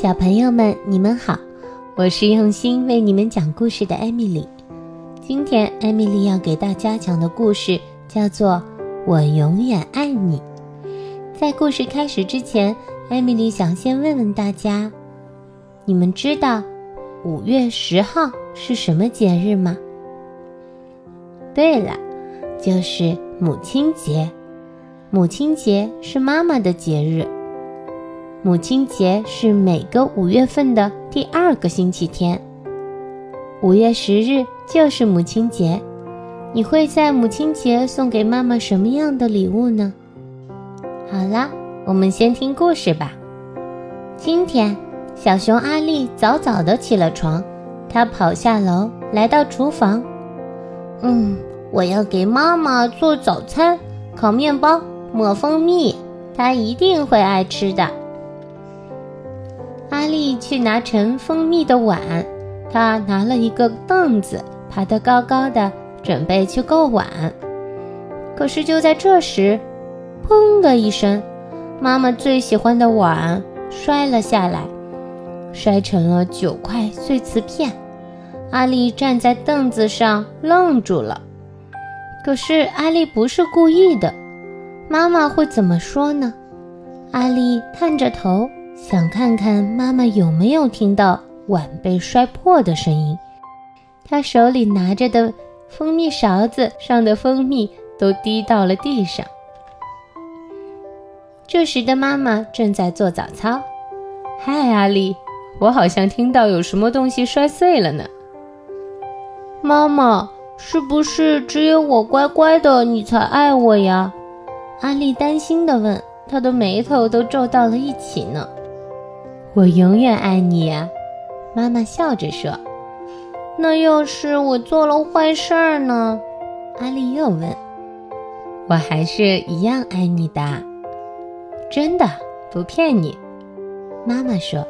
小朋友们，你们好，我是用心为你们讲故事的艾米丽。今天，艾米丽要给大家讲的故事叫做《我永远爱你》。在故事开始之前，艾米丽想先问问大家：你们知道五月十号是什么节日吗？对了，就是母亲节。母亲节是妈妈的节日。母亲节是每个五月份的第二个星期天。五月十日就是母亲节，你会在母亲节送给妈妈什么样的礼物呢？好啦，我们先听故事吧。今天，小熊阿力早早的起了床，他跑下楼，来到厨房。嗯，我要给妈妈做早餐，烤面包。抹蜂蜜，她一定会爱吃的。阿丽去拿盛蜂蜜的碗，她拿了一个凳子，爬得高高的，准备去够碗。可是就在这时，砰的一声，妈妈最喜欢的碗摔了下来，摔成了九块碎瓷片。阿丽站在凳子上愣住了。可是阿丽不是故意的。妈妈会怎么说呢？阿丽探着头，想看看妈妈有没有听到碗被摔破的声音。她手里拿着的蜂蜜勺子上的蜂蜜都滴到了地上。这时的妈妈正在做早操。嗨，阿丽，我好像听到有什么东西摔碎了呢。妈妈，是不是只有我乖乖的，你才爱我呀？阿丽担心地问，她的眉头都皱到了一起呢。我永远爱你，妈妈笑着说。那要是我做了坏事儿呢？阿丽又问。我还是一样爱你的，真的不骗你。妈妈说。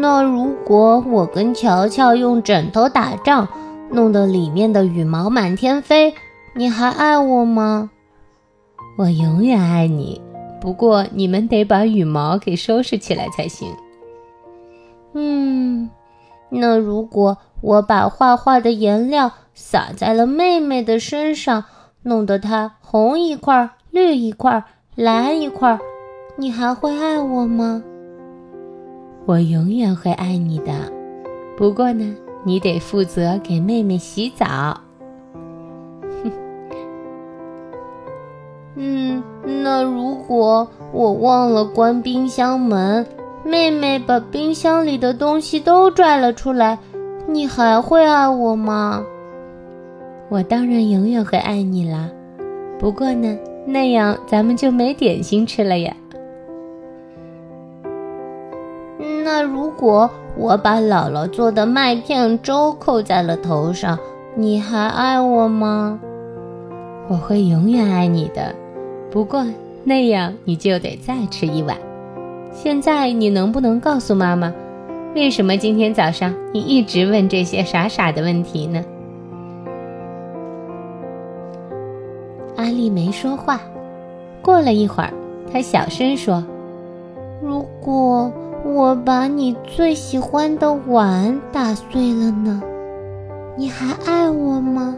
那如果我跟乔乔用枕头打仗，弄得里面的羽毛满天飞，你还爱我吗？我永远爱你，不过你们得把羽毛给收拾起来才行。嗯，那如果我把画画的颜料洒在了妹妹的身上，弄得她红一块、绿一块、蓝一块，你还会爱我吗？我永远会爱你的，不过呢，你得负责给妹妹洗澡。嗯，那如果我忘了关冰箱门，妹妹把冰箱里的东西都拽了出来，你还会爱我吗？我当然永远会爱你啦。不过呢，那样咱们就没点心吃了呀。那如果我把姥姥做的麦片粥扣在了头上，你还爱我吗？我会永远爱你的。不过那样你就得再吃一碗。现在你能不能告诉妈妈，为什么今天早上你一直问这些傻傻的问题呢？阿丽没说话。过了一会儿，她小声说：“如果我把你最喜欢的碗打碎了呢？你还爱我吗？”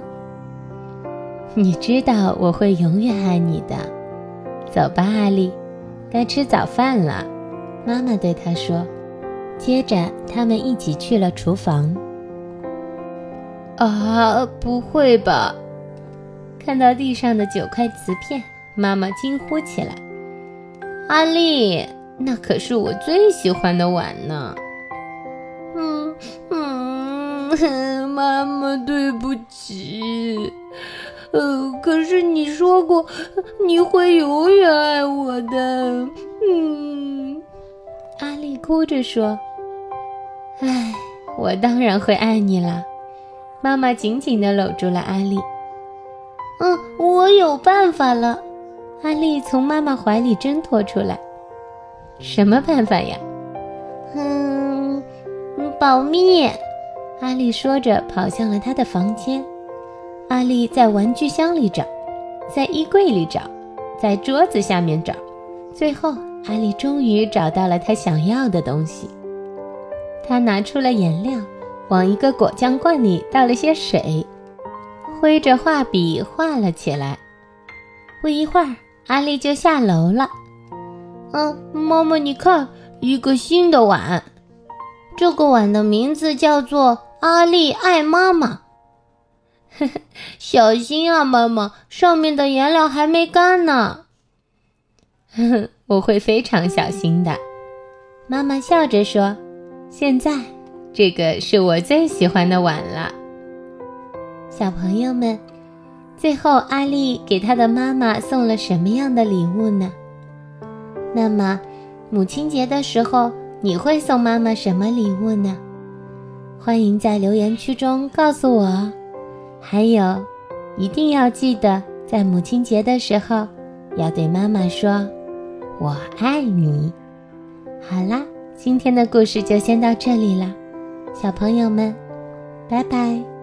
你知道我会永远爱你的。走吧，阿丽，该吃早饭了。妈妈对她说。接着，他们一起去了厨房。啊，不会吧！看到地上的九块瓷片，妈妈惊呼起来：“阿丽，那可是我最喜欢的碗呢！”嗯嗯，妈妈，对不起。呃，可是你说过你会永远爱我的。嗯，阿丽哭着说：“唉，我当然会爱你了。”妈妈紧紧地搂住了阿丽。嗯，我有办法了。阿丽从妈妈怀里挣脱出来。什么办法呀？嗯，保密。阿丽说着，跑向了她的房间。阿丽在玩具箱里找，在衣柜里找，在桌子下面找，最后阿丽终于找到了她想要的东西。她拿出了颜料，往一个果酱罐里倒了些水，挥着画笔画了起来。不一会儿，阿丽就下楼了。嗯，妈妈，你看，一个新的碗。这个碗的名字叫做“阿丽爱妈妈”。小心啊，妈妈，上面的颜料还没干呢。呵呵，我会非常小心的。妈妈笑着说：“现在，这个是我最喜欢的碗了。”小朋友们，最后阿丽给她的妈妈送了什么样的礼物呢？那么，母亲节的时候，你会送妈妈什么礼物呢？欢迎在留言区中告诉我。还有，一定要记得在母亲节的时候，要对妈妈说“我爱你”。好啦，今天的故事就先到这里了，小朋友们，拜拜。